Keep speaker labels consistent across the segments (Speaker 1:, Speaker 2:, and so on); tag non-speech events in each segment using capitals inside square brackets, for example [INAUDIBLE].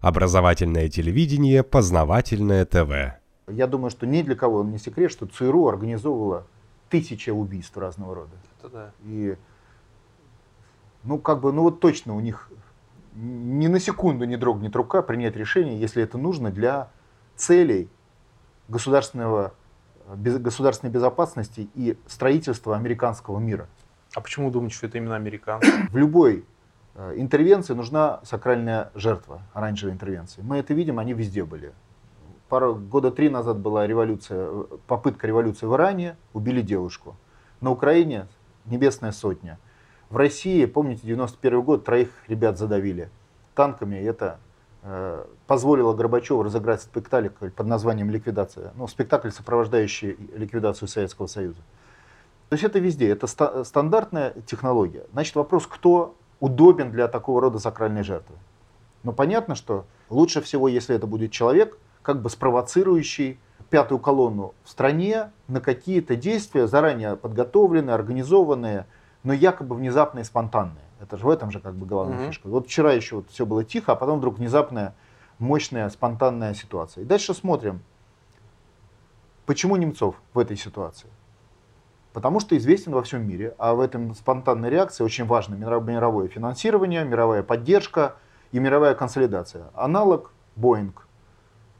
Speaker 1: Образовательное телевидение, познавательное ТВ.
Speaker 2: Я думаю, что ни для кого не секрет, что ЦРУ организовывала тысячи убийств разного рода.
Speaker 3: Это да.
Speaker 2: И, ну, как бы, ну вот точно у них ни на секунду не дрогнет рука принять решение, если это нужно для целей государственного, государственной безопасности и строительства американского мира.
Speaker 3: А почему вы думаете, что это именно американцы?
Speaker 2: В любой интервенции нужна сакральная жертва, оранжевой интервенции. Мы это видим, они везде были. Пару года три назад была революция, попытка революции в Иране, убили девушку. На Украине небесная сотня. В России, помните, 91 год, троих ребят задавили танками. И это э, позволило Горбачеву разыграть спектакль под названием «Ликвидация». Ну, спектакль, сопровождающий ликвидацию Советского Союза. То есть это везде, это ста- стандартная технология. Значит, вопрос, кто удобен для такого рода сакральной жертвы. Но понятно, что лучше всего, если это будет человек, как бы спровоцирующий пятую колонну в стране на какие-то действия, заранее подготовленные, организованные, но якобы внезапные, спонтанные. Это же в этом же как бы главная mm-hmm. фишка. Вот вчера еще вот все было тихо, а потом вдруг внезапная, мощная, спонтанная ситуация. И дальше смотрим, почему Немцов в этой ситуации. Потому что известен во всем мире, а в этом спонтанной реакции очень важно мировое финансирование, мировая поддержка и мировая консолидация. Аналог Боинг.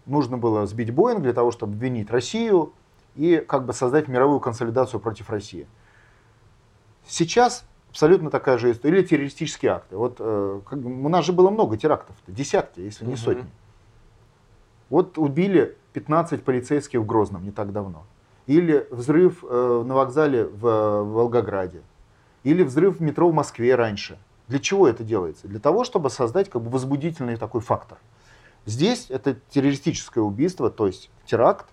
Speaker 2: Нужно было сбить Боинг для того, чтобы обвинить Россию и как бы создать мировую консолидацию против России. Сейчас абсолютно такая же история. Или террористические акты. Вот э, как, у нас же было много терактов, десятки, если не сотни. Вот убили 15 полицейских в Грозном не так давно. Или взрыв э, на вокзале в, Волгограде. Или взрыв в метро в Москве раньше. Для чего это делается? Для того, чтобы создать как бы возбудительный такой фактор. Здесь это террористическое убийство, то есть теракт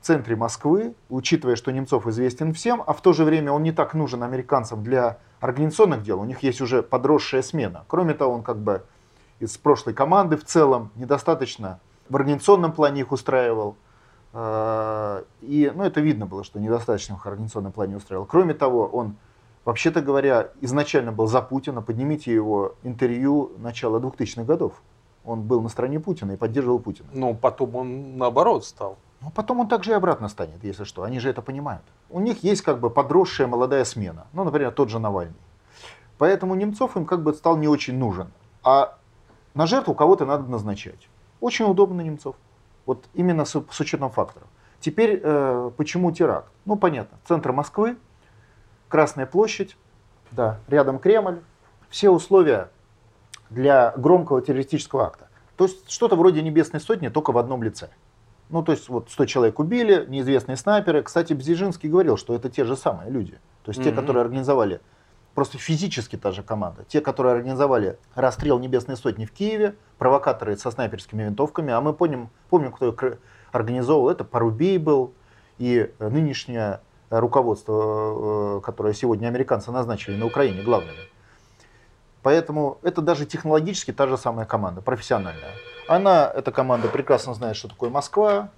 Speaker 2: в центре Москвы, учитывая, что Немцов известен всем, а в то же время он не так нужен американцам для организационных дел. У них есть уже подросшая смена. Кроме того, он как бы из прошлой команды в целом недостаточно в организационном плане их устраивал. Э, и ну, это видно было, что недостаточно в организационном плане устраивал. Кроме того, он, вообще-то говоря, изначально был за Путина. Поднимите его интервью начала 2000-х годов. Он был на стороне Путина и поддерживал Путина.
Speaker 3: Но потом он наоборот стал.
Speaker 2: Ну, потом он также и обратно станет, если что. Они же это понимают. У них есть как бы подросшая молодая смена. Ну, например, тот же Навальный. Поэтому Немцов им как бы стал не очень нужен. А на жертву кого-то надо назначать. Очень удобно Немцов. Вот именно с, с учетом факторов. Теперь э, почему теракт? Ну понятно, центр Москвы, Красная площадь, да, рядом Кремль. Все условия для громкого террористического акта. То есть что-то вроде небесной сотни, только в одном лице. Ну, то есть вот 100 человек убили, неизвестные снайперы. Кстати, Бзижинский говорил, что это те же самые люди. То есть mm-hmm. те, которые организовали, просто физически та же команда. Те, которые организовали расстрел Небесной Сотни в Киеве, провокаторы со снайперскими винтовками. А мы помним, помним кто их организовал. Это Парубей был и нынешнее руководство, э, которое сегодня американцы назначили на Украине главными. Поэтому это даже технологически та же самая команда, профессиональная. Она, эта команда, прекрасно знает, что такое Москва.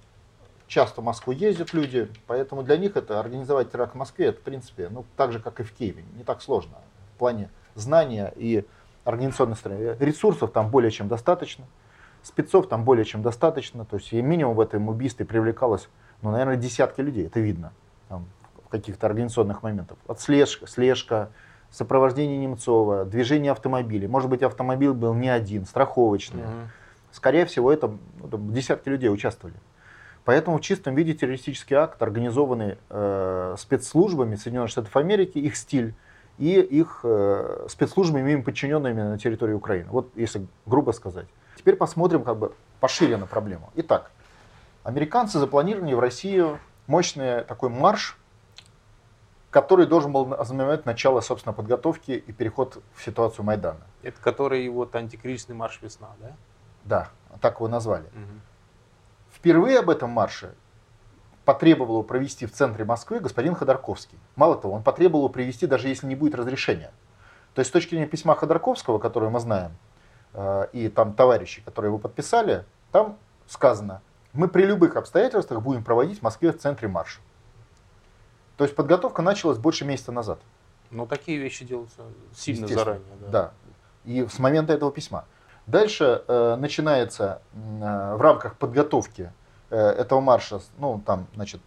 Speaker 2: Часто в Москву ездят люди, поэтому для них это организовать теракт в Москве, это в принципе, ну, так же, как и в Киеве, не так сложно. В плане знания и организационной стороны. Ресурсов там более чем достаточно, спецов там более чем достаточно. То есть минимум в этом убийстве привлекалось, ну, наверное, десятки людей, это видно там, в каких-то организационных моментах. От слежка, сопровождение Немцова, движение автомобилей. Может быть, автомобиль был не один, страховочный. Угу. Скорее всего, это ну, десятки людей участвовали. Поэтому в чистом виде террористический акт, организованный э, спецслужбами Соединенных Штатов Америки, их стиль и их э, спецслужбами, им подчиненными на территории Украины. Вот если грубо сказать. Теперь посмотрим как бы пошире на проблему. Итак, американцы запланировали в Россию мощный такой марш который должен был ознаменовать начало, собственно, подготовки и переход в ситуацию Майдана.
Speaker 3: Это который вот антикризисный марш «Весна», да?
Speaker 2: Да, так его назвали. Угу. Впервые об этом марше потребовал провести в центре Москвы господин Ходорковский. Мало того, он потребовал его привести, даже если не будет разрешения. То есть с точки зрения письма Ходорковского, которое мы знаем, э, и там товарищи, которые его подписали, там сказано, мы при любых обстоятельствах будем проводить в Москве в центре марш. То есть подготовка началась больше месяца назад.
Speaker 3: Но такие вещи делаются сильно заранее.
Speaker 2: Да. да. И с момента этого письма. Дальше э, начинается э, в рамках подготовки э, этого марша, ну там, значит,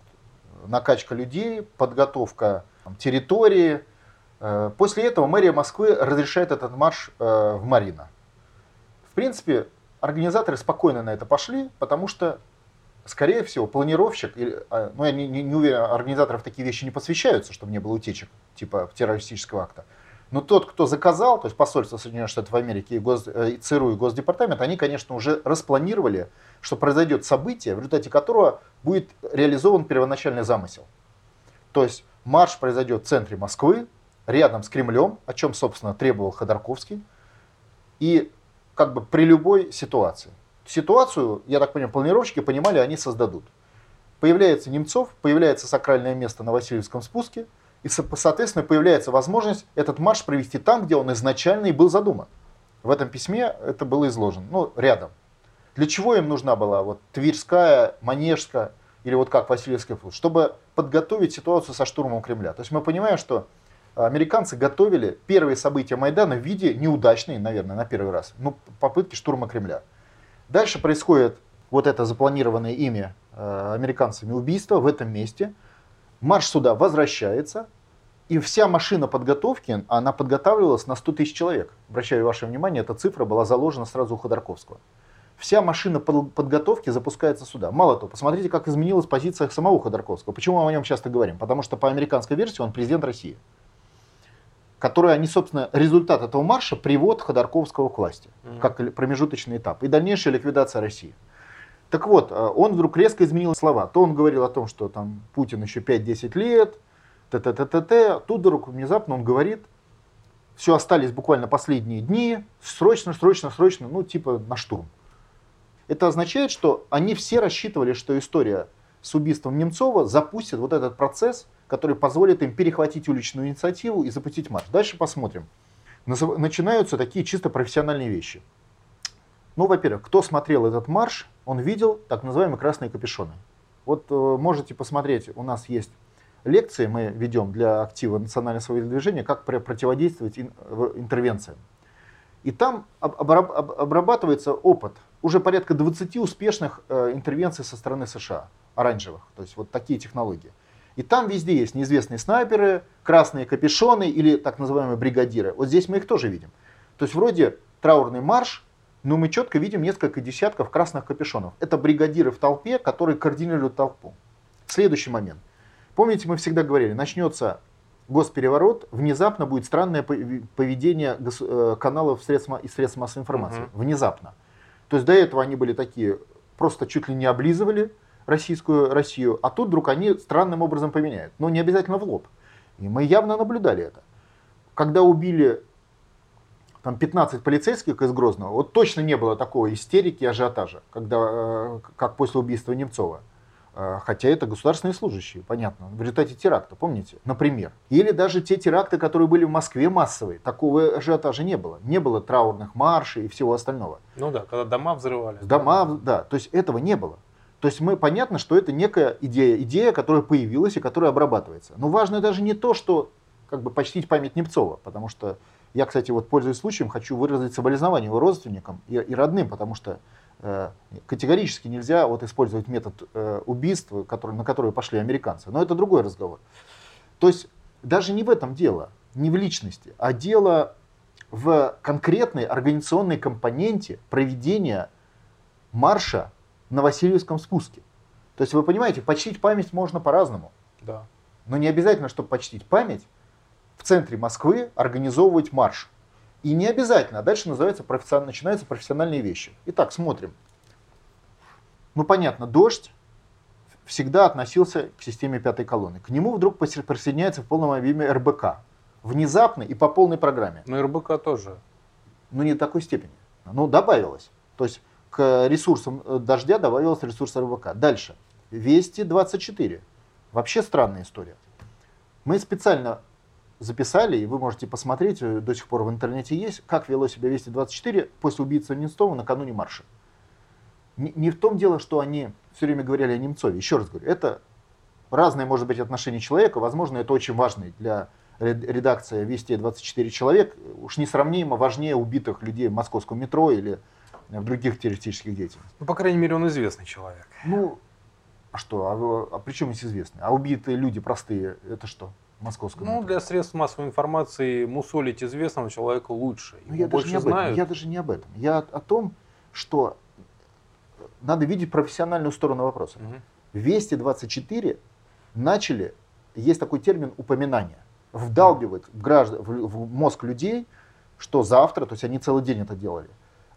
Speaker 2: накачка людей, подготовка там, территории. Э, после этого мэрия Москвы разрешает этот марш э, в Марина. В принципе, организаторы спокойно на это пошли, потому что, скорее всего, планировщик, э, ну я не, не, не уверен, организаторов такие вещи не посвящаются, чтобы не было утечек типа террористического акта. Но тот, кто заказал, то есть посольство Соединенных Штатов Америки и, Гос, э, и ЦРУ и Госдепартамент, они, конечно, уже распланировали, что произойдет событие, в результате которого будет реализован первоначальный замысел. То есть марш произойдет в центре Москвы, рядом с Кремлем, о чем, собственно, требовал Ходорковский, и как бы при любой ситуации. Ситуацию, я так понимаю, планировщики понимали, они создадут. Появляется Немцов, появляется сакральное место на Васильевском спуске – и, соответственно, появляется возможность этот марш провести там, где он изначально и был задуман. В этом письме это было изложено, ну, рядом. Для чего им нужна была вот Тверская, Манежская или вот как Васильевская флот? Чтобы подготовить ситуацию со штурмом Кремля. То есть мы понимаем, что американцы готовили первые события Майдана в виде неудачной, наверное, на первый раз, ну, попытки штурма Кремля. Дальше происходит вот это запланированное ими э, американцами убийство в этом месте – марш сюда возвращается, и вся машина подготовки, она подготавливалась на 100 тысяч человек. Обращаю ваше внимание, эта цифра была заложена сразу у Ходорковского. Вся машина подготовки запускается сюда. Мало того, посмотрите, как изменилась позиция самого Ходорковского. Почему мы о нем часто говорим? Потому что по американской версии он президент России. Который они, собственно, результат этого марша привод Ходорковского к власти, mm-hmm. как промежуточный этап. И дальнейшая ликвидация России. Так вот, э, он вдруг резко изменил слова. То он говорил о том, что там Путин еще 5-10 лет, т-т-т-т-т. Тут вдруг внезапно он говорит, все остались буквально последние дни, срочно, срочно, срочно, ну типа на штурм. Это означает, что они все рассчитывали, что история с убийством Немцова запустит вот этот процесс, который позволит им перехватить уличную инициативу и запустить марш. Дальше посмотрим. Начинаются такие чисто профессиональные вещи. Ну, во-первых, кто смотрел этот марш, он видел так называемые красные капюшоны. Вот э, можете посмотреть, у нас есть лекции, мы ведем для актива национального своего движения, как противодействовать ин, интервенциям. И там обрабатывается опыт уже порядка 20 успешных э, интервенций со стороны США, оранжевых, то есть вот такие технологии. И там везде есть неизвестные снайперы, красные капюшоны или так называемые бригадиры. Вот здесь мы их тоже видим. То есть вроде траурный марш, но мы четко видим несколько десятков красных капюшонов. Это бригадиры в толпе, которые координируют толпу. Следующий момент. Помните, мы всегда говорили, начнется госпереворот, внезапно будет странное поведение э, каналов средств, и средств массовой информации. Угу. Внезапно. То есть до этого они были такие, просто чуть ли не облизывали российскую Россию, а тут вдруг они странным образом поменяют. Но не обязательно в лоб. И мы явно наблюдали это. Когда убили там 15 полицейских из Грозного, вот точно не было такого истерики и ажиотажа, когда, э, как после убийства Немцова. Э, хотя это государственные служащие, понятно, в результате теракта, помните, например. Или даже те теракты, которые были в Москве массовые, такого ажиотажа не было. Не было траурных маршей и всего остального.
Speaker 3: Ну да, когда дома взрывали.
Speaker 2: Дома, да, то есть этого не было. То есть мы понятно, что это некая идея, идея, которая появилась и которая обрабатывается. Но важно даже не то, что как бы почтить память Немцова, потому что я, кстати, вот пользуясь случаем, хочу выразить соболезнования его родственникам и, и родным, потому что э, категорически нельзя вот использовать метод э, убийства, который, на который пошли американцы. Но это другой разговор. То есть даже не в этом дело, не в личности, а дело в конкретной организационной компоненте проведения марша на Васильевском спуске. То есть вы понимаете, почтить память можно по-разному.
Speaker 3: Да.
Speaker 2: Но не обязательно, чтобы почтить память, в центре Москвы организовывать марш. И не обязательно, а дальше называется профессионально, начинаются профессиональные вещи. Итак, смотрим. Ну понятно, дождь всегда относился к системе пятой колонны. К нему вдруг присоединяется в полном объеме РБК. Внезапно и по полной программе.
Speaker 3: Но РБК тоже.
Speaker 2: Ну не в такой степени. Ну добавилось. То есть к ресурсам э, дождя добавилось ресурс РБК. Дальше. Вести 24. Вообще странная история. Мы специально записали, и вы можете посмотреть, э, до сих пор в интернете есть, как вело себя Вести-24 после убийцы Немцова накануне марша. Не, не в том дело, что они все время говорили о Немцове. Еще раз говорю, это разное может быть отношение человека. Возможно, это очень важный для редакция Вести 24 человек уж несравнимо важнее убитых людей в московском метро или в других террористических деятельностях.
Speaker 3: Ну, по крайней мере, он известный человек.
Speaker 2: Ну, а что? А, а при чем здесь известный? А убитые люди простые, это что? Московском
Speaker 3: ну, для средств массовой информации мусолить известного человека лучше.
Speaker 2: Ну, я даже, не об этом. я даже не об этом. Я о том, что надо видеть профессиональную сторону вопроса. Угу. Вести 24 начали, есть такой термин упоминания, вдалбивать в, граждан, в, в мозг людей, что завтра, то есть они целый день это делали,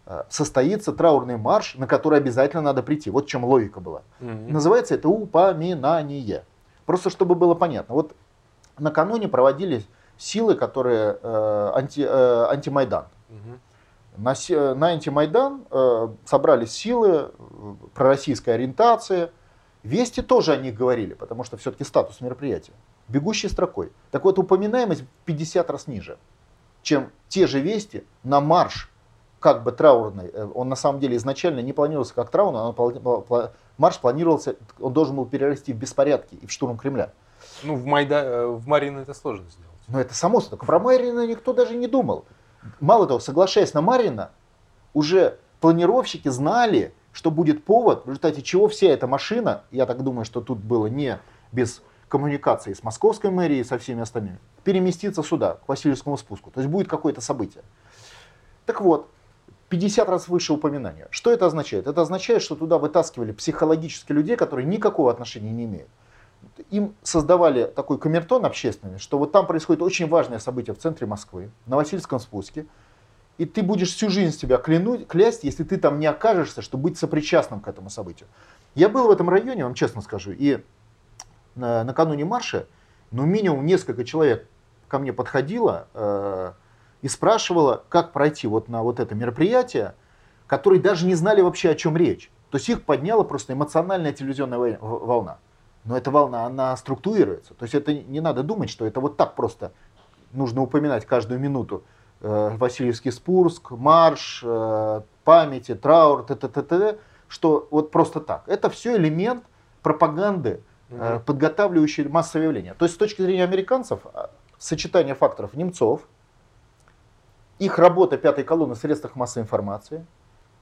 Speaker 2: э, состоится траурный марш, на который обязательно надо прийти. Вот в чем логика была. Угу. Называется это упоминание. Просто чтобы было понятно. Вот накануне проводились силы, которые э, анти, э, антимайдан. Угу. На, на антимайдан э, собрались силы э, пророссийской ориентации. Вести тоже о них говорили, потому что все-таки статус мероприятия. Бегущей строкой. Так вот, упоминаемость в 50 раз ниже, чем те же вести на марш, как бы траурный. Э, он на самом деле изначально не планировался как траурный, он, марш планировался, он должен был перерасти в беспорядки и в штурм Кремля.
Speaker 3: Ну, в, Майда, э, в Марино это сложно сделать.
Speaker 2: Но это само собой. Про Марина никто даже не думал. Мало того, соглашаясь на Марина, уже планировщики знали, что будет повод, в результате чего вся эта машина, я так думаю, что тут было не без коммуникации с московской мэрией и со всеми остальными, переместиться сюда, к Васильевскому спуску. То есть будет какое-то событие. Так вот, 50 раз выше упоминания. Что это означает? Это означает, что туда вытаскивали психологически людей, которые никакого отношения не имеют. Им создавали такой камертон общественный, что вот там происходит очень важное событие в центре Москвы, на Васильевском спуске, и ты будешь всю жизнь себя клянуть, клясть, если ты там не окажешься, чтобы быть сопричастным к этому событию. Я был в этом районе, вам честно скажу, и на, накануне марша, ну, минимум несколько человек ко мне подходило э, и спрашивало, как пройти вот на вот это мероприятие, которые даже не знали вообще, о чем речь. То есть их подняла просто эмоциональная телевизионная волна. Но эта волна, она структурируется. То есть это не надо думать, что это вот так просто нужно упоминать каждую минуту. Э, Васильевский Спурск, марш, э, памяти, траур, т, т, т, т, что вот просто так. Это все элемент пропаганды, угу. подготавливающий массовое явление. То есть с точки зрения американцев, а, сочетание факторов Немцов, их работа пятой колонны в средствах массовой информации,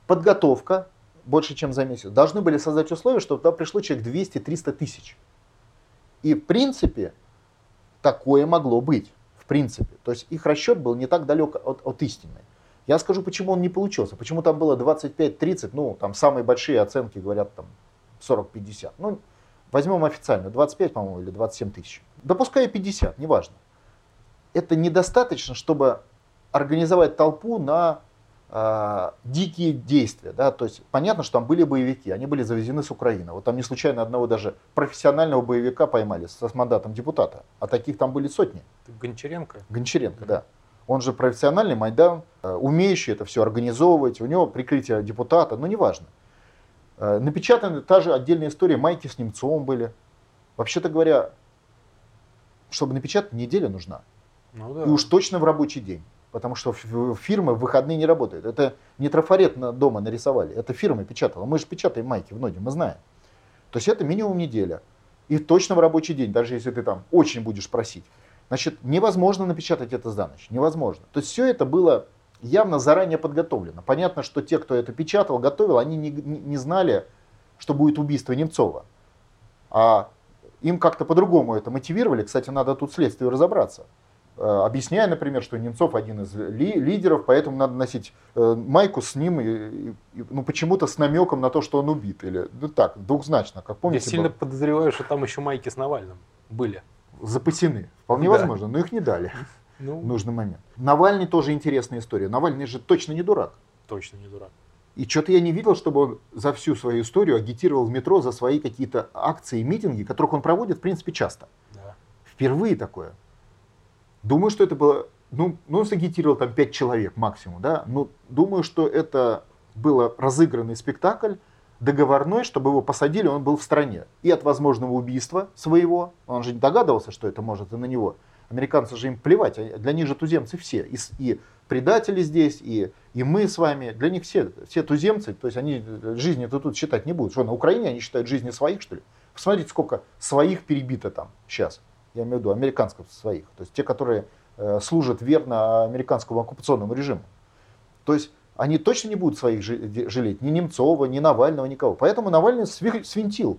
Speaker 2: подготовка больше, чем за месяц, должны были создать условия, чтобы туда пришло человек 200-300 тысяч. И в принципе такое могло быть в принципе. То есть их расчет был не так далек от, от истины. Я скажу, почему он не получился. Почему там было 25-30, ну, там самые большие оценки говорят там 40-50. Ну, возьмем официально, 25, по-моему, или 27 тысяч. Да пускай 50, неважно. Это недостаточно, чтобы организовать толпу на дикие действия. Да? То есть понятно, что там были боевики, они были завезены с Украины. Вот там не случайно одного даже профессионального боевика поймали с, мандатом депутата, а таких там были сотни.
Speaker 3: Гончаренко?
Speaker 2: Гончаренко, да. Он же профессиональный Майдан, э, умеющий это все организовывать, у него прикрытие депутата, но неважно. Э, напечатана та же отдельная история, майки с Немцовым были. Вообще-то говоря, чтобы напечатать, неделя нужна. Ну, да. И уж точно в рабочий день потому что фирмы в выходные не работают. Это не трафарет на дома нарисовали, это фирма печатала. Мы же печатаем майки в ноги, мы знаем. То есть это минимум неделя. И точно в рабочий день, даже если ты там очень будешь просить. Значит, невозможно напечатать это за ночь, невозможно. То есть все это было явно заранее подготовлено. Понятно, что те, кто это печатал, готовил, они не, не знали, что будет убийство Немцова. А им как-то по-другому это мотивировали. Кстати, надо тут следствие разобраться. Э, объясняя, например, что Немцов один из ли, лидеров, поэтому надо носить э, майку с ним, и, и, ну, почему-то с намеком на то, что он убит. Или ну, так, двухзначно, как помните.
Speaker 3: Я сильно был. подозреваю, что там еще майки с Навальным были.
Speaker 2: Запасены. Вполне да. возможно, но их не дали [LAUGHS] ну. в нужный момент. Навальный тоже интересная история. Навальный же точно не дурак.
Speaker 3: Точно не дурак.
Speaker 2: И что-то я не видел, чтобы он за всю свою историю агитировал в метро за свои какие-то акции и митинги, которых он проводит, в принципе, часто. Да. Впервые такое. Думаю, что это было, ну, ну он сагитировал там пять человек максимум, да, но думаю, что это был разыгранный спектакль, договорной, чтобы его посадили, он был в стране. И от возможного убийства своего, он же не догадывался, что это может и на него. Американцы же им плевать, для них же туземцы все. И, и предатели здесь, и, и мы с вами, для них все, все туземцы, то есть они жизни-то тут считать не будут. Что, на Украине они считают жизни своих, что ли? Посмотрите, сколько своих перебито там сейчас я имею в виду американцев своих, то есть те, которые э, служат верно американскому оккупационному режиму. То есть они точно не будут своих жалеть, ни Немцова, ни Навального, никого. Поэтому Навальный свинтил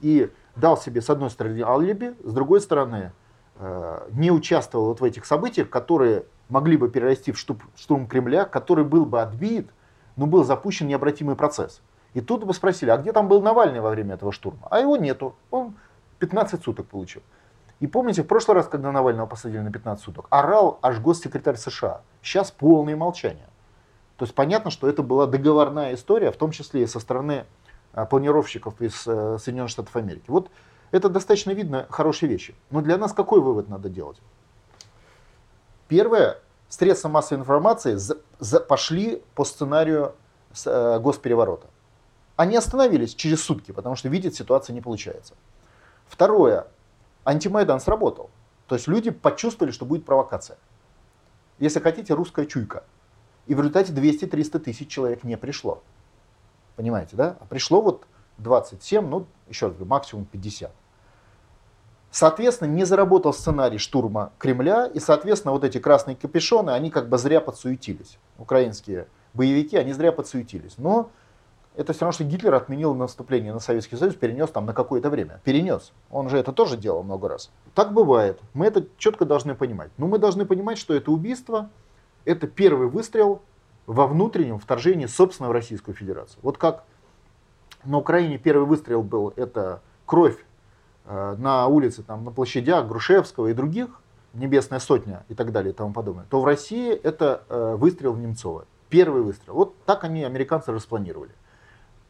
Speaker 2: и дал себе, с одной стороны, алиби, с другой стороны, э, не участвовал вот в этих событиях, которые могли бы перерасти в штурм Кремля, который был бы отбит, но был запущен необратимый процесс. И тут бы спросили, а где там был Навальный во время этого штурма? А его нету. Он 15 суток получил. И помните, в прошлый раз, когда Навального посадили на 15 суток, орал аж госсекретарь США. Сейчас полное молчание. То есть понятно, что это была договорная история, в том числе и со стороны а, планировщиков из э, Соединенных Штатов Америки. Вот это достаточно видно хорошие вещи. Но для нас какой вывод надо делать? Первое, средства массовой информации за, за, пошли по сценарию с, э, госпереворота. Они остановились через сутки, потому что видят, ситуация не получается. Второе, антимайдан сработал. То есть люди почувствовали, что будет провокация. Если хотите, русская чуйка. И в результате 200-300 тысяч человек не пришло. Понимаете, да? А пришло вот 27, ну, еще раз говорю, максимум 50. Соответственно, не заработал сценарий штурма Кремля, и, соответственно, вот эти красные капюшоны, они как бы зря подсуетились. Украинские боевики, они зря подсуетились. Но это все равно, что Гитлер отменил наступление на Советский Союз, перенес там на какое-то время. Перенес. Он же это тоже делал много раз. Так бывает. Мы это четко должны понимать. Но мы должны понимать, что это убийство, это первый выстрел во внутреннем вторжении, собственно, в Российскую Федерацию. Вот как на Украине первый выстрел был, это кровь э, на улице, там, на площадях Грушевского и других, Небесная Сотня и так далее и тому подобное, то в России это э, выстрел в Немцова. Первый выстрел. Вот так они, американцы, распланировали.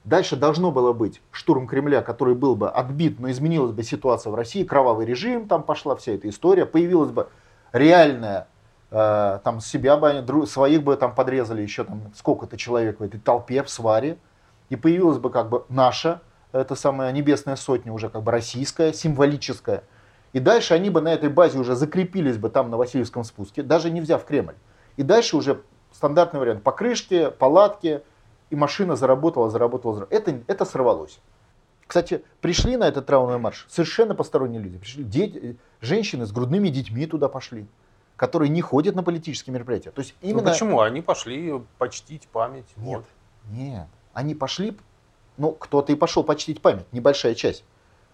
Speaker 2: Дальше должно было быть штурм Кремля, который был бы отбит, но изменилась бы ситуация в России, кровавый режим, там пошла вся эта история, появилась бы реальная, э, там себя бы они, своих бы там подрезали еще там сколько-то человек в этой толпе, в сваре, и появилась бы как бы наша, это самая небесная сотня, уже как бы российская, символическая. И дальше они бы на этой базе уже закрепились бы там на Васильевском спуске, даже не взяв Кремль. И дальше уже стандартный вариант покрышки, палатки, и машина заработала, заработала, заработала. Это, это сорвалось. Кстати, пришли на этот траурный марш совершенно посторонние люди. Пришли дети, женщины с грудными детьми туда пошли, которые не ходят на политические мероприятия. То есть
Speaker 3: ну,
Speaker 2: именно...
Speaker 3: Ну почему? Они пошли почтить память.
Speaker 2: Нет, вот. нет. Они пошли, ну кто-то и пошел почтить память, небольшая часть.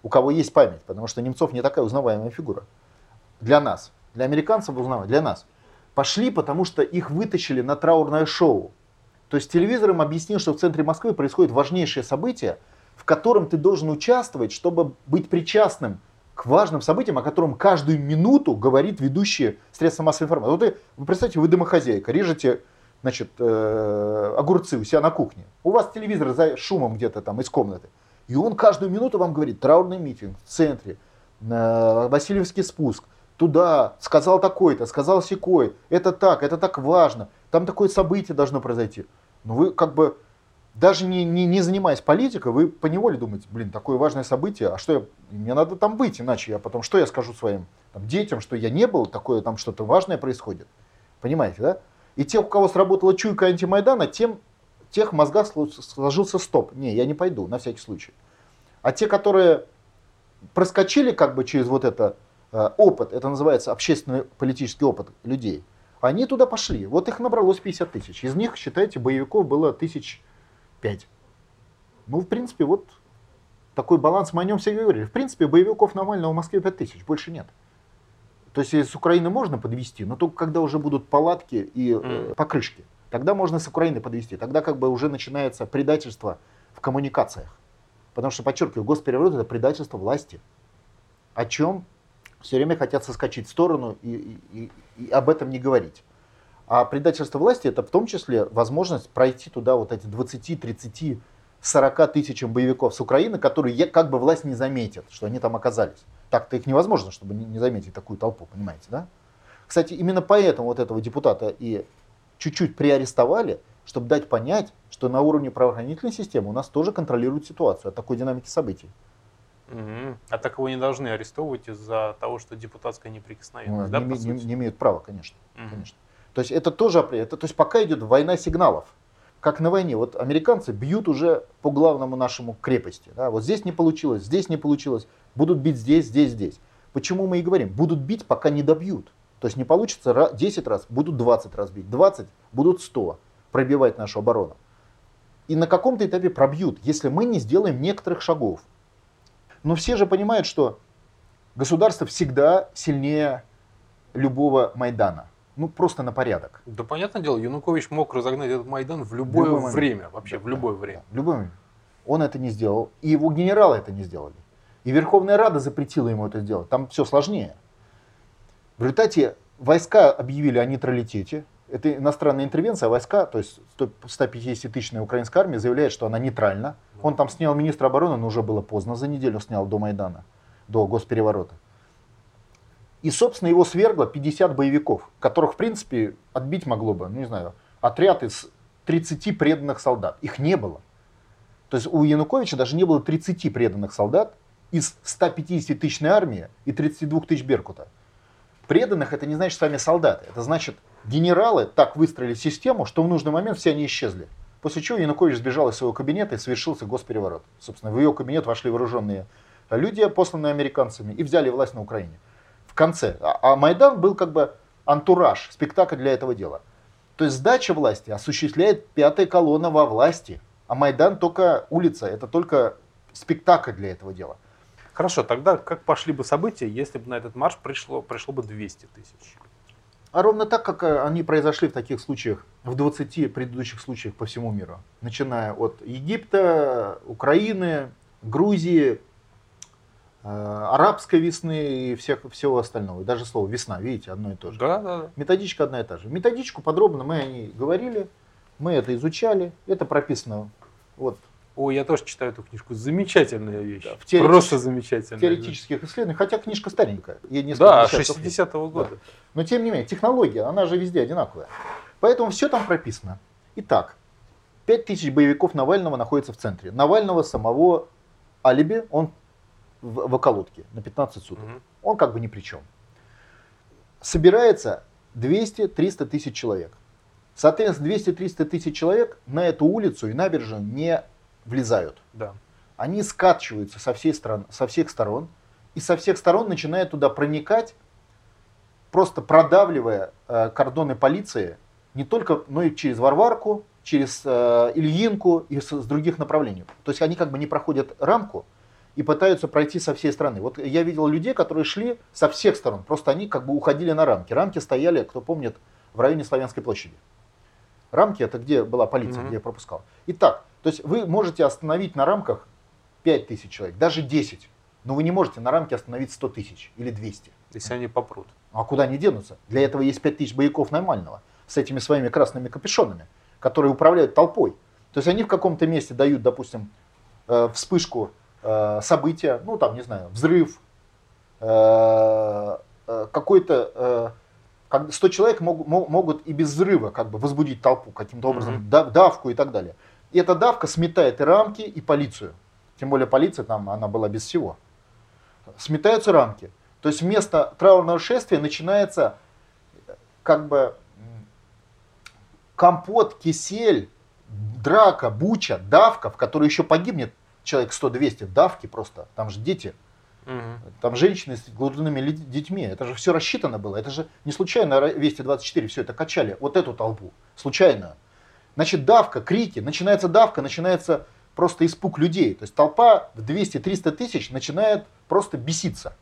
Speaker 2: У кого есть память, потому что Немцов не такая узнаваемая фигура. Для нас. Для американцев узнаваемая, для нас. Пошли, потому что их вытащили на траурное шоу. То есть телевизор им объяснил, что в центре Москвы происходит важнейшее событие, в котором ты должен участвовать, чтобы быть причастным к важным событиям, о котором каждую минуту говорит ведущие средства массовой информации. Вот вы, вы представьте, вы домохозяйка, режете значит, э, огурцы у себя на кухне. У вас телевизор за шумом где-то там из комнаты. И он каждую минуту вам говорит, траурный митинг в центре, э, Васильевский спуск, туда, сказал такой-то, сказал секой, это так, это так важно, там такое событие должно произойти. Но вы как бы, даже не, не, не занимаясь политикой, вы поневоле думаете, блин, такое важное событие, а что я, мне надо там быть, иначе я потом, что я скажу своим там, детям, что я не был, такое там что-то важное происходит. Понимаете, да? И те, у кого сработала чуйка антимайдана, тем, тех в мозгах сложился стоп. Не, я не пойду, на всякий случай. А те, которые проскочили как бы через вот это э, опыт, это называется общественный политический опыт людей, они туда пошли. Вот их набралось 50 тысяч. Из них, считайте, боевиков было тысяч пять. Ну, в принципе, вот такой баланс мы о нем все говорили. В принципе, боевиков Навального в Москве 5 тысяч, больше нет. То есть с Украины можно подвести, но только когда уже будут палатки и э, покрышки. Тогда можно с Украины подвести. Тогда как бы уже начинается предательство в коммуникациях. Потому что, подчеркиваю, госпереворот это предательство власти. О чем все время хотят соскочить в сторону и, и, и об этом не говорить. А предательство власти это в том числе возможность пройти туда вот эти 20, 30, 40 тысячам боевиков с Украины, которые как бы власть не заметит, что они там оказались. Так-то их невозможно, чтобы не заметить такую толпу, понимаете, да? Кстати, именно поэтому вот этого депутата и чуть-чуть приарестовали, чтобы дать понять, что на уровне правоохранительной системы у нас тоже контролируют ситуацию от такой динамики событий.
Speaker 3: Угу. А так его не должны арестовывать из-за того, что депутатская неприкосновенность,
Speaker 2: ну, да, не, не, не имеют права, конечно, угу. конечно. То есть это тоже, это, то есть пока идет война сигналов, как на войне. Вот американцы бьют уже по главному нашему крепости. Да? Вот здесь не получилось, здесь не получилось, будут бить здесь, здесь, здесь. Почему мы и говорим, будут бить, пока не добьют. То есть не получится 10 раз, будут 20 раз бить, 20 будут 100 пробивать нашу оборону. И на каком-то этапе пробьют, если мы не сделаем некоторых шагов. Но все же понимают, что государство всегда сильнее любого Майдана. Ну, просто на порядок.
Speaker 3: Да, понятное дело, Янукович мог разогнать этот Майдан в любое, любое время, вообще, да, в любое время.
Speaker 2: Да, в любое время. Он это не сделал, и его генералы это не сделали. И Верховная Рада запретила ему это сделать. Там все сложнее. В результате войска объявили о нейтралитете. Это иностранная интервенция, войска, то есть 150-тысячная украинская армия заявляет, что она нейтральна. Он там снял министра обороны, но уже было поздно, за неделю снял до Майдана, до госпереворота. И, собственно, его свергло 50 боевиков, которых, в принципе, отбить могло бы, ну, не знаю, отряд из 30 преданных солдат. Их не было. То есть у Януковича даже не было 30 преданных солдат из 150 тысячной армии и 32 тысяч Беркута. Преданных это не значит сами солдаты. Это значит, генералы так выстроили систему, что в нужный момент все они исчезли. После чего Янукович сбежал из своего кабинета и совершился госпереворот. Собственно, в ее кабинет вошли вооруженные люди, посланные американцами, и взяли власть на Украине конце. А, а Майдан был как бы антураж, спектакль для этого дела. То есть сдача власти осуществляет пятая колонна во власти, а Майдан только улица, это только спектакль для этого дела.
Speaker 3: Хорошо, тогда как пошли бы события, если бы на этот марш пришло, пришло бы 200 тысяч?
Speaker 2: А ровно так, как э, они произошли в таких случаях, в 20 предыдущих случаях по всему миру. Начиная от Египта, Украины, Грузии, Э, арабской весны и всех, всего остального. И даже слово весна, видите, одно и то же.
Speaker 3: Да, да, да.
Speaker 2: Методичка одна и та же. Методичку подробно мы о ней говорили, мы это изучали, это прописано вот.
Speaker 3: О, я тоже читаю эту книжку. Замечательная вещь. Да, в теоретич... Просто замечательная.
Speaker 2: В теоретических да. исследованиях, хотя книжка старенькая.
Speaker 3: Ей да, 60-го года. Да.
Speaker 2: Но тем не менее, технология, она же везде одинаковая. Поэтому все там прописано. Итак, 5000 боевиков Навального находится в центре. Навального самого алиби, он в, в околотке на 15 суток. Угу. Он как бы ни при чем. Собирается 200-300 тысяч человек. Соответственно, 200-300 тысяч человек на эту улицу и набережную не влезают.
Speaker 3: Да.
Speaker 2: Они скатчиваются со, всей стран, со всех сторон и со всех сторон начинают туда проникать, просто продавливая э, кордоны полиции не только, но и через Варварку, через э, Ильинку и с, с других направлений. То есть они как бы не проходят рамку, и пытаются пройти со всей страны. Вот я видел людей, которые шли со всех сторон, просто они как бы уходили на рамки. Рамки стояли, кто помнит, в районе Славянской площади. Рамки это где была полиция, mm-hmm. где я пропускал. Итак, то есть вы можете остановить на рамках 5 тысяч человек, даже 10, но вы не можете на рамке остановить 100 тысяч или 200.
Speaker 3: Если они попрут.
Speaker 2: А куда они денутся? Для этого есть 5 тысяч бояков нормального с этими своими красными капюшонами, которые управляют толпой. То есть они в каком-то месте дают, допустим, э, вспышку Э, события, ну там, не знаю, взрыв, э, какой-то... 100 человек мог, могут и без взрыва как бы возбудить толпу каким-то образом, mm-hmm. давку и так далее. И эта давка сметает и рамки, и полицию. Тем более полиция там, она была без всего. Сметаются рамки. То есть вместо траурного шествия начинается как бы компот, кисель, драка, буча, давка, в которой еще погибнет человек 100-200 давки просто, там же дети, угу. там женщины с грудными детьми, это же все рассчитано было, это же не случайно Вести 24 все это качали, вот эту толпу, случайно. Значит, давка, крики, начинается давка, начинается просто испуг людей. То есть толпа в 200-300 тысяч начинает просто беситься.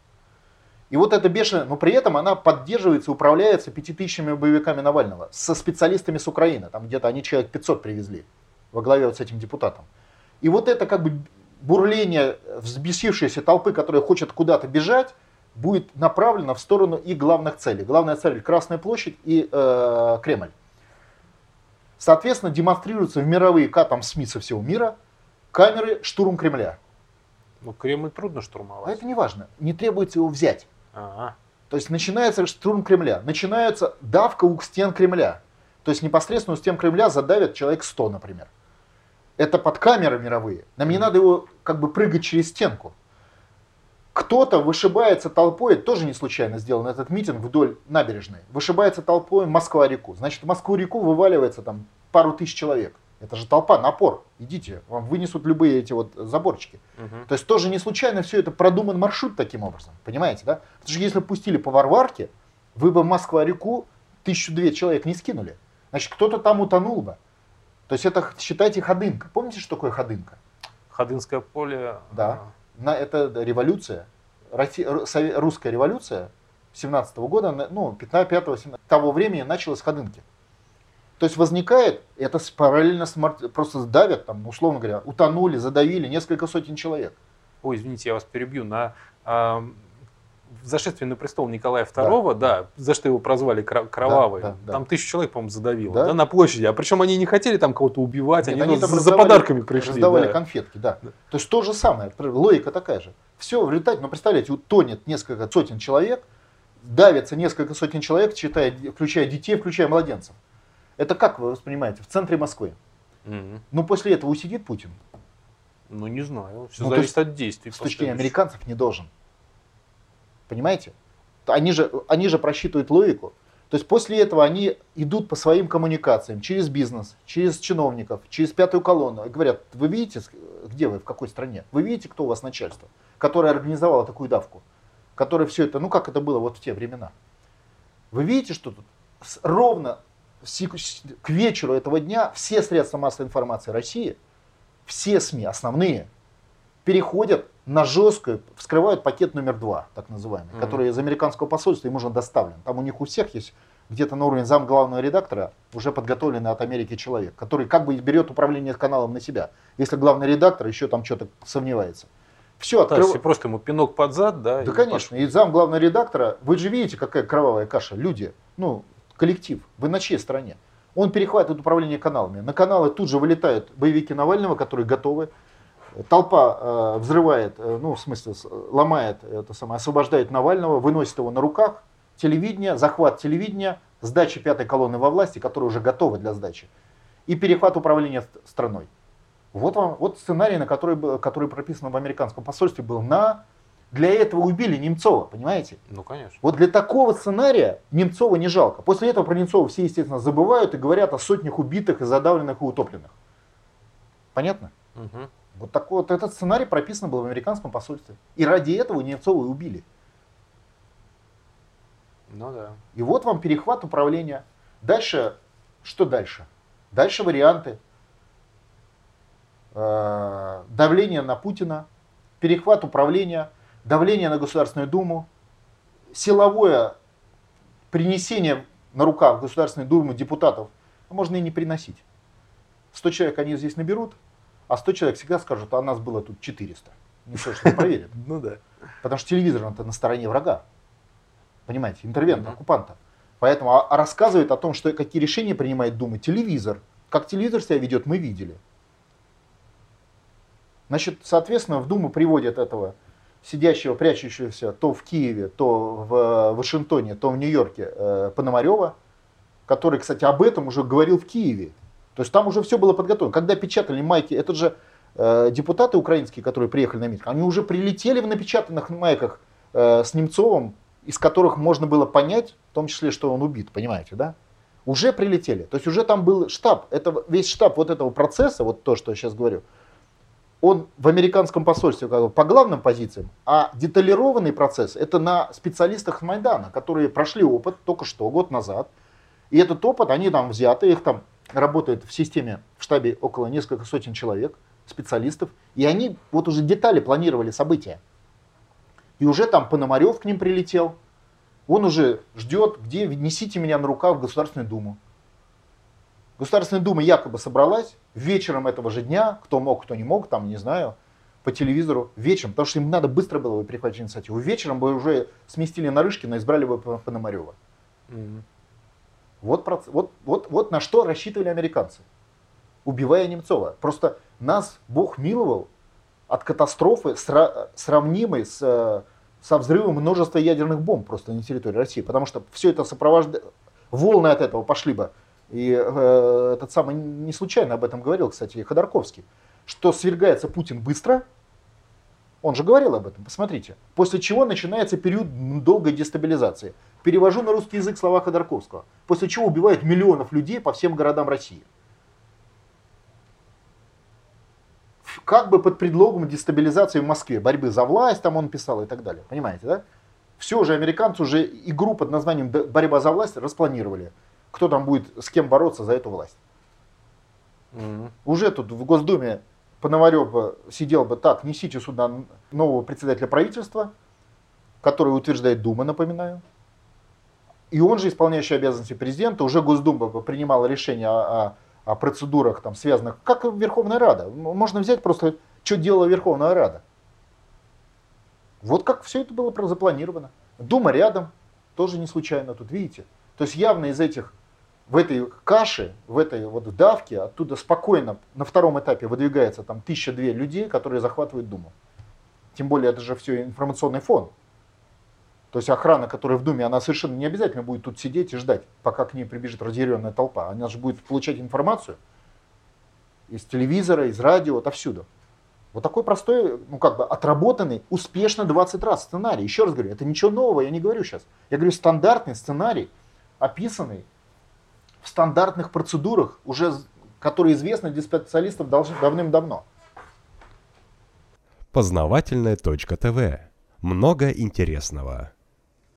Speaker 2: И вот это бешеное, но при этом она поддерживается, управляется пятитысячными боевиками Навального, со специалистами с Украины. Там где-то они человек 500 привезли во главе вот с этим депутатом. И вот это как бы бурление взбесившейся толпы, которая хочет куда-то бежать, будет направлено в сторону и главных целей. Главная цель Красная площадь и э, Кремль. Соответственно, демонстрируются в мировые там СМИ со всего мира камеры штурм Кремля.
Speaker 3: Ну, Кремль трудно штурмовать.
Speaker 2: А это не важно. Не требуется его взять.
Speaker 3: А-а.
Speaker 2: То есть начинается штурм Кремля, начинается давка у стен Кремля. То есть непосредственно у стен Кремля задавят человек 100, например это под камеры мировые. Нам не надо его как бы прыгать через стенку. Кто-то вышибается толпой, тоже не случайно сделан этот митинг вдоль набережной, вышибается толпой Москва-реку. Значит, в Москву-реку вываливается там пару тысяч человек. Это же толпа, напор. Идите, вам вынесут любые эти вот заборчики.
Speaker 3: Мгм.
Speaker 2: То есть тоже не случайно все это продуман маршрут таким образом. Понимаете, да? Потому что если бы пустили по Варварке, вы бы в Москва-реку тысячу две человек не скинули. Значит, кто-то там утонул бы. То есть это, считайте, ходынка. Помните, что такое ходынка?
Speaker 3: Ходынское поле.
Speaker 2: Да. На, это революция, Росси- ру- сове- русская революция 17 года, на- ну, 15 17 того времени началась ходынки. То есть возникает, это параллельно с просто давят, там, условно говоря, утонули, задавили несколько сотен человек.
Speaker 3: Ой, извините, я вас перебью. На в зашествии на престол Николая II, да, за что его прозвали кровавый,
Speaker 2: да, да.
Speaker 3: там тысячу человек, по-моему, задавило,
Speaker 2: Да.
Speaker 3: да? на площади. А причем они не хотели там кого-то убивать,
Speaker 2: Нет,
Speaker 3: они, ну,
Speaker 2: там
Speaker 3: за,
Speaker 2: раздавали-
Speaker 3: подарками пришли.
Speaker 2: Раздавали
Speaker 3: да.
Speaker 2: конфетки, да.
Speaker 3: Да.
Speaker 2: То есть то же самое, логика такая же. Все в результате, ну представляете, утонет несколько сотен человек, давится несколько сотен человек, читая, включая детей, включая младенцев. Это как вы воспринимаете? В центре Москвы.
Speaker 3: Мгм.
Speaker 2: Ну после этого усидит Путин.
Speaker 3: Ну, не знаю. Все
Speaker 2: Ну,
Speaker 3: зависит от действий.
Speaker 2: С точки зрения американцев не должен. Понимаете? Они же, они же просчитывают логику. То есть после этого они идут по своим коммуникациям, через бизнес, через чиновников, через пятую колонну. И говорят, вы видите, где вы, в какой стране? Вы видите, кто у вас начальство, которое организовало такую давку? Которое все это, ну как это было вот в те времена? Вы видите, что тут ровно к вечеру этого дня все средства массовой информации России, все СМИ, основные, переходят на жесткую, вскрывают пакет номер два, так называемый,
Speaker 3: Мгм.
Speaker 2: который из американского посольства им уже доставлен. Там у них у всех есть где-то на уровне зам главного редактора уже подготовленный от Америки человек, который как бы берет управление каналом на себя, если главный редактор еще там что-то сомневается. Все,
Speaker 3: Да, если просто ему пинок под зад, да.
Speaker 2: да,
Speaker 3: и
Speaker 2: конечно. И зам главного редактора, вы же видите, какая кровавая каша. Люди, ну, коллектив, вы на чьей стороне? Он перехватывает управление каналами. На каналы тут же вылетают боевики Навального, которые готовы. Толпа э, взрывает, э, ну, в смысле, ломает, это самое, освобождает Навального, выносит его на руках. Телевидение, захват телевидения, сдача пятой колонны во власти, которая уже готова для сдачи. И перехват управления ст- страной. Вот вам, вот сценарий, на который, был- который прописан в американском посольстве, был на... Для этого убили Немцова, понимаете?
Speaker 3: Ну, конечно.
Speaker 2: Вот для такого сценария Немцова не жалко. После этого про Немцова все, естественно, забывают и говорят о сотнях убитых и задавленных и утопленных. Понятно?
Speaker 3: Мгм.
Speaker 2: Вот такой вот этот сценарий прописан был в американском посольстве. И ради этого Немцова и убили.
Speaker 3: Ну да.
Speaker 2: И вот вам перехват управления. Дальше, что дальше? Дальше варианты. Э, Давление на Путина, перехват управления, давление на Государственную Думу, силовое принесение на руках в Государственную Думу депутатов, а можно и не приносить. 100 человек они здесь наберут, а 100 человек всегда скажут, а нас было тут 400. Никто же не проверит. [LAUGHS]
Speaker 3: Ну да.
Speaker 2: Потому что телевизор он-то на стороне врага. Понимаете, интервента,
Speaker 3: Мгм.
Speaker 2: оккупанта. Поэтому а, а рассказывает о том, что какие решения принимает Дума телевизор. Как телевизор себя ведет, мы видели. Значит, соответственно, в Думу приводят этого сидящего, прячущегося то в Киеве, то в э, Вашингтоне, то в Нью-Йорке э, Пономарева, который, кстати, об этом уже говорил в Киеве. То есть там уже все было подготовлено. Когда печатали майки, это же э, депутаты украинские, которые приехали на митинг, они уже прилетели в напечатанных майках э, с Немцовым, из которых можно было понять, в том числе, что он убит, понимаете, да? Уже прилетели. То есть уже там был штаб. Это весь штаб вот этого процесса, вот то, что я сейчас говорю, он в американском посольстве как бы, по главным позициям, а деталированный процесс это на специалистах Майдана, которые прошли опыт только что, год назад. И этот опыт, они там взяты, их там работает в системе, в штабе около несколько сотен человек, специалистов, и они вот уже детали планировали события. И уже там Пономарев к ним прилетел, он уже ждет, где несите меня на руках в Государственную Думу. Государственная Дума якобы собралась вечером этого же дня, кто мог, кто не мог, там, не знаю, по телевизору, вечером, потому что им надо быстро было бы перехватить инициативу. Вечером бы уже сместили Нарышкина, избрали бы Пономарева.
Speaker 3: Мгм.
Speaker 2: Вот, вот, вот, вот на что рассчитывали американцы, убивая Немцова. Просто нас Бог миловал от катастрофы, сра- сравнимой с, э, со взрывом множества ядерных бомб просто на территории России. Потому что все это сопровождает... Волны от этого пошли бы. И э, этот самый не случайно об этом говорил, кстати, Ходорковский, что свергается Путин быстро, он же говорил об этом, посмотрите. После чего начинается период долгой дестабилизации. Перевожу на русский язык слова Ходорковского. После чего убивают миллионов людей по всем городам России. как бы под предлогом дестабилизации в Москве, борьбы за власть, там он писал и так далее. Понимаете, да? Все уже американцы уже игру под названием «Борьба за власть» распланировали. Кто там будет с кем бороться за эту власть. Mm-hmm. Уже тут в Госдуме Пономарев сидел бы так, несите сюда нового председателя правительства, который утверждает Дума, напоминаю. И он же, исполняющий обязанности президента, уже Госдума принимала решение о, о, о процедурах, там, связанных, как Верховная Рада. Можно взять просто, что делала Верховная Рада. Вот как все это было запланировано. Дума рядом, тоже не случайно тут, видите. То есть явно из этих, в этой каше, в этой вот давке, оттуда спокойно на втором этапе выдвигается там тысяча-две людей, которые захватывают Думу. Тем более это же все информационный фон. То есть охрана, которая в Думе, она совершенно не обязательно будет тут сидеть и ждать, пока к ней прибежит разъяренная толпа. Она же будет получать информацию из телевизора, из радио, отовсюду. Вот такой простой, ну как бы отработанный, успешно 20 раз сценарий. Еще раз говорю, это ничего нового, я не говорю сейчас. Я говорю стандартный сценарий, описанный стандартных процедурах, уже которые известны для специалистов давным-давно.
Speaker 1: Познавательная точка ТВ. Много интересного.